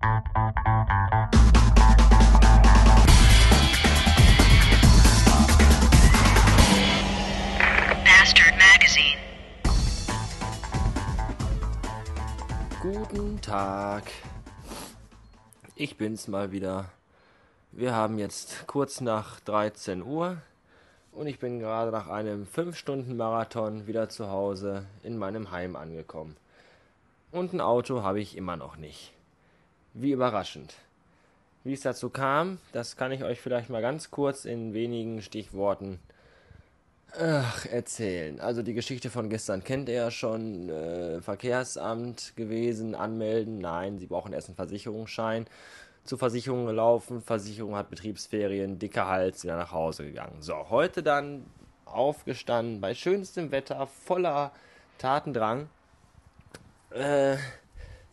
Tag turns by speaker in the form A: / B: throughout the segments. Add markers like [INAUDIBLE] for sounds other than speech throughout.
A: Bastard Magazine.
B: Guten Tag. Ich bin's mal wieder. Wir haben jetzt kurz nach 13 Uhr und ich bin gerade nach einem 5-Stunden-Marathon wieder zu Hause in meinem Heim angekommen. Und ein Auto habe ich immer noch nicht. Wie überraschend. Wie es dazu kam, das kann ich euch vielleicht mal ganz kurz in wenigen Stichworten Ach, erzählen. Also die Geschichte von gestern kennt ihr ja schon. Äh, Verkehrsamt gewesen, anmelden. Nein, sie brauchen erst einen Versicherungsschein. Zur Versicherung gelaufen. Versicherung hat Betriebsferien, dicker Hals, wieder nach Hause gegangen. So, heute dann aufgestanden, bei schönstem Wetter, voller Tatendrang. Äh,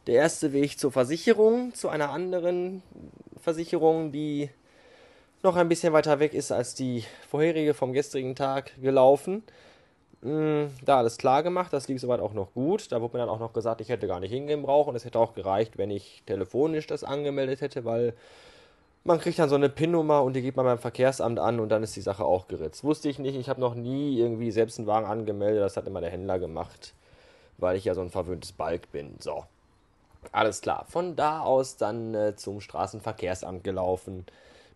B: der erste Weg zur Versicherung, zu einer anderen Versicherung, die noch ein bisschen weiter weg ist als die vorherige vom gestrigen Tag gelaufen. Hm, da alles klar gemacht, das lief soweit auch noch gut. Da wurde mir dann auch noch gesagt, ich hätte gar nicht hingehen brauchen. Es hätte auch gereicht, wenn ich telefonisch das angemeldet hätte, weil man kriegt dann so eine PIN-Nummer und die gibt man beim Verkehrsamt an und dann ist die Sache auch geritzt. Wusste ich nicht, ich habe noch nie irgendwie selbst einen Wagen angemeldet, das hat immer der Händler gemacht, weil ich ja so ein verwöhntes Balk bin. So, alles klar. Von da aus dann äh, zum Straßenverkehrsamt gelaufen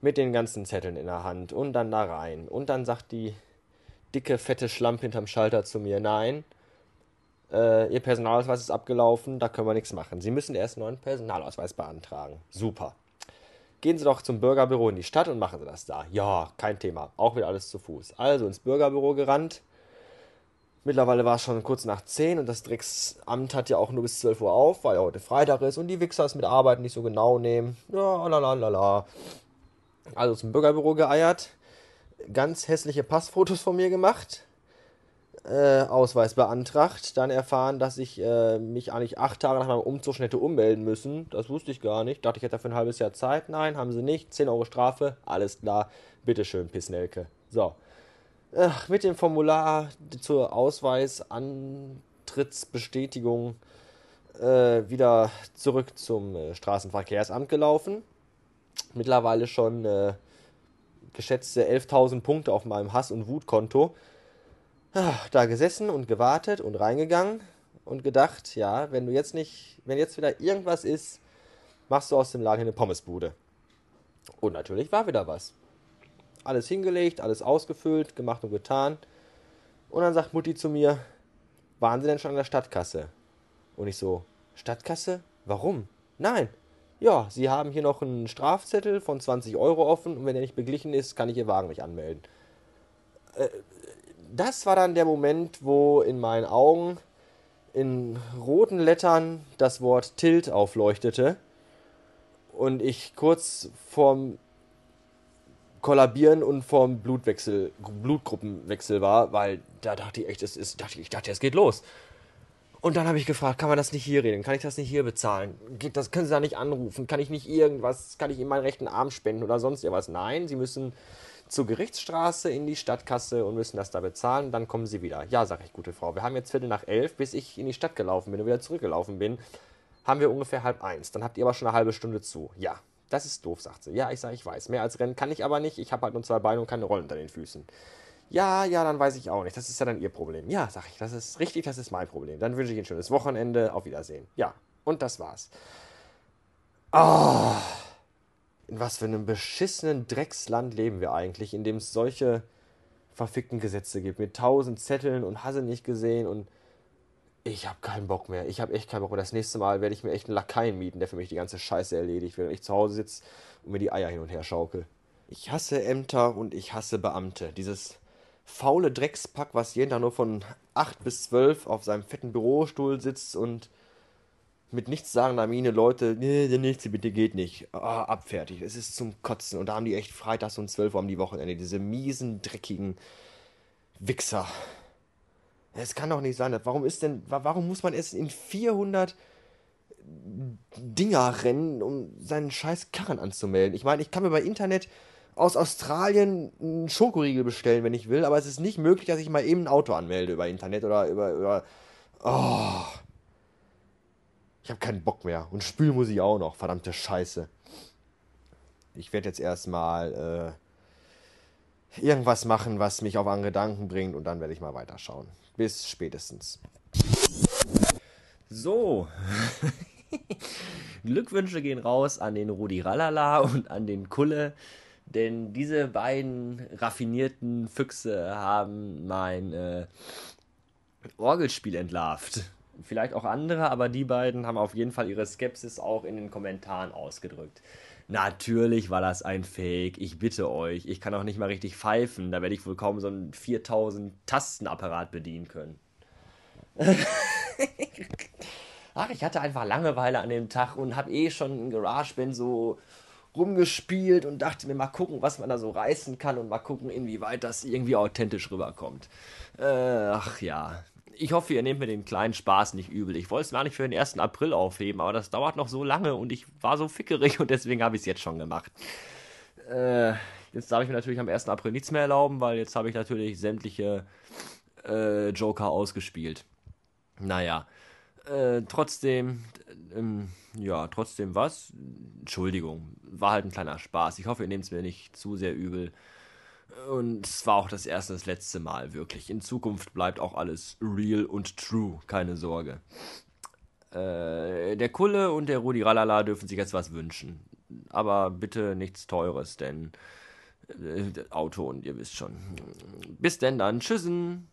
B: mit den ganzen Zetteln in der Hand und dann da rein. Und dann sagt die dicke, fette Schlampe hinterm Schalter zu mir, nein, äh, Ihr Personalausweis ist abgelaufen, da können wir nichts machen. Sie müssen erst einen neuen Personalausweis beantragen. Super. Gehen Sie doch zum Bürgerbüro in die Stadt und machen Sie das da. Ja, kein Thema. Auch wieder alles zu Fuß. Also ins Bürgerbüro gerannt. Mittlerweile war es schon kurz nach 10 und das Drecksamt hat ja auch nur bis 12 Uhr auf, weil ja heute Freitag ist und die Wichser es mit Arbeiten nicht so genau nehmen. Ja, lalalala. Also zum Bürgerbüro geeiert, ganz hässliche Passfotos von mir gemacht, äh, Ausweis beantragt, dann erfahren, dass ich äh, mich eigentlich acht Tage nach meinem Umzug hätte ummelden müssen. Das wusste ich gar nicht. Dachte, ich hätte dafür ein halbes Jahr Zeit. Nein, haben sie nicht. 10 Euro Strafe, alles klar. Bitteschön, Pissnelke. So. Mit dem Formular zur Ausweisantrittsbestätigung äh, wieder zurück zum äh, Straßenverkehrsamt gelaufen mittlerweile schon äh, geschätzte 11.000 Punkte auf meinem Hass- und Wutkonto. Da gesessen und gewartet und reingegangen und gedacht, ja, wenn du jetzt nicht, wenn jetzt wieder irgendwas ist, machst du aus dem Laden eine Pommesbude. Und natürlich war wieder was. Alles hingelegt, alles ausgefüllt, gemacht und getan. Und dann sagt Mutti zu mir, waren Sie denn schon an der Stadtkasse? Und ich so, Stadtkasse? Warum? Nein, ja, Sie haben hier noch einen Strafzettel von 20 Euro offen und wenn der nicht beglichen ist, kann ich Ihr Wagen nicht anmelden. Äh, das war dann der Moment, wo in meinen Augen in roten Lettern das Wort Tilt aufleuchtete und ich kurz vorm Kollabieren und vorm Blutwechsel, Blutgruppenwechsel war, weil da dachte ich echt, es ist, dachte ich, ich dachte, es geht los. Und dann habe ich gefragt, kann man das nicht hier regeln? Kann ich das nicht hier bezahlen? Geht das, können Sie da nicht anrufen? Kann ich nicht irgendwas, kann ich Ihnen meinen rechten Arm spenden oder sonst irgendwas? Nein, Sie müssen zur Gerichtsstraße in die Stadtkasse und müssen das da bezahlen. Dann kommen Sie wieder. Ja, sage ich, gute Frau. Wir haben jetzt Viertel nach elf, bis ich in die Stadt gelaufen bin und wieder zurückgelaufen bin, haben wir ungefähr halb eins. Dann habt ihr aber schon eine halbe Stunde zu. Ja, das ist doof, sagt sie. Ja, ich sage, ich weiß. Mehr als rennen kann ich aber nicht. Ich habe halt nur zwei Beine und keine Rollen unter den Füßen. Ja, ja, dann weiß ich auch nicht. Das ist ja dann Ihr Problem. Ja, sag ich, das ist richtig, das ist mein Problem. Dann wünsche ich Ihnen ein schönes Wochenende. Auf Wiedersehen. Ja, und das war's. Oh, in was für einem beschissenen Drecksland leben wir eigentlich, in dem es solche verfickten Gesetze gibt, mit tausend Zetteln und Hasse nicht gesehen und ich habe keinen Bock mehr. Ich habe echt keinen Bock mehr. Das nächste Mal werde ich mir echt einen Lakaien mieten, der für mich die ganze Scheiße erledigt, während ich zu Hause sitze und mir die Eier hin und her schaukel. Ich hasse Ämter und ich hasse Beamte. Dieses faule Dreckspack, was jeden Tag nur von 8 bis 12 auf seinem fetten Bürostuhl sitzt und mit nichts sagender Miene Leute, nee, der nächste bitte geht nicht. Ah, abfertig. Es ist zum Kotzen. Und da haben die echt freitags um 12 Uhr am Wochenende. Diese miesen, dreckigen Wichser. Es kann doch nicht sein. Warum ist denn, warum muss man es in 400 Dinger rennen, um seinen scheiß Karren anzumelden? Ich meine, ich kann mir bei Internet aus Australien einen Schokoriegel bestellen, wenn ich will, aber es ist nicht möglich, dass ich mal eben ein Auto anmelde über Internet oder über. über oh. Ich habe keinen Bock mehr. Und spülen muss ich auch noch. Verdammte Scheiße. Ich werde jetzt erstmal äh, irgendwas machen, was mich auf andere Gedanken bringt und dann werde ich mal weiterschauen. Bis spätestens. So. [LAUGHS] Glückwünsche gehen raus an den Rudi Rallala und an den Kulle, denn diese beiden raffinierten Füchse haben mein äh, Orgelspiel entlarvt. Vielleicht auch andere, aber die beiden haben auf jeden Fall ihre Skepsis auch in den Kommentaren ausgedrückt. Natürlich war das ein Fake, ich bitte euch. Ich kann auch nicht mal richtig pfeifen, da werde ich wohl kaum so einen 4000 Tastenapparat bedienen können. [LAUGHS] Ach, ich hatte einfach Langeweile an dem Tag und habe eh schon in GarageBand so rumgespielt und dachte mir mal gucken, was man da so reißen kann und mal gucken, inwieweit das irgendwie authentisch rüberkommt. Äh, ach ja. Ich hoffe, ihr nehmt mir den kleinen Spaß nicht übel. Ich wollte es gar nicht für den 1. April aufheben, aber das dauert noch so lange und ich war so fickerig und deswegen habe ich es jetzt schon gemacht. Äh, jetzt darf ich mir natürlich am 1. April nichts mehr erlauben, weil jetzt habe ich natürlich sämtliche äh, Joker ausgespielt. Naja. Äh, trotzdem, ähm, ja, trotzdem was? Entschuldigung, war halt ein kleiner Spaß. Ich hoffe, ihr nehmt es mir nicht zu sehr übel. Und es war auch das erste, das letzte Mal, wirklich. In Zukunft bleibt auch alles real und true, keine Sorge. Äh, der Kulle und der Rudi Ralala dürfen sich jetzt was wünschen. Aber bitte nichts Teures, denn äh, Auto und ihr wisst schon. Bis denn dann. Tschüssen.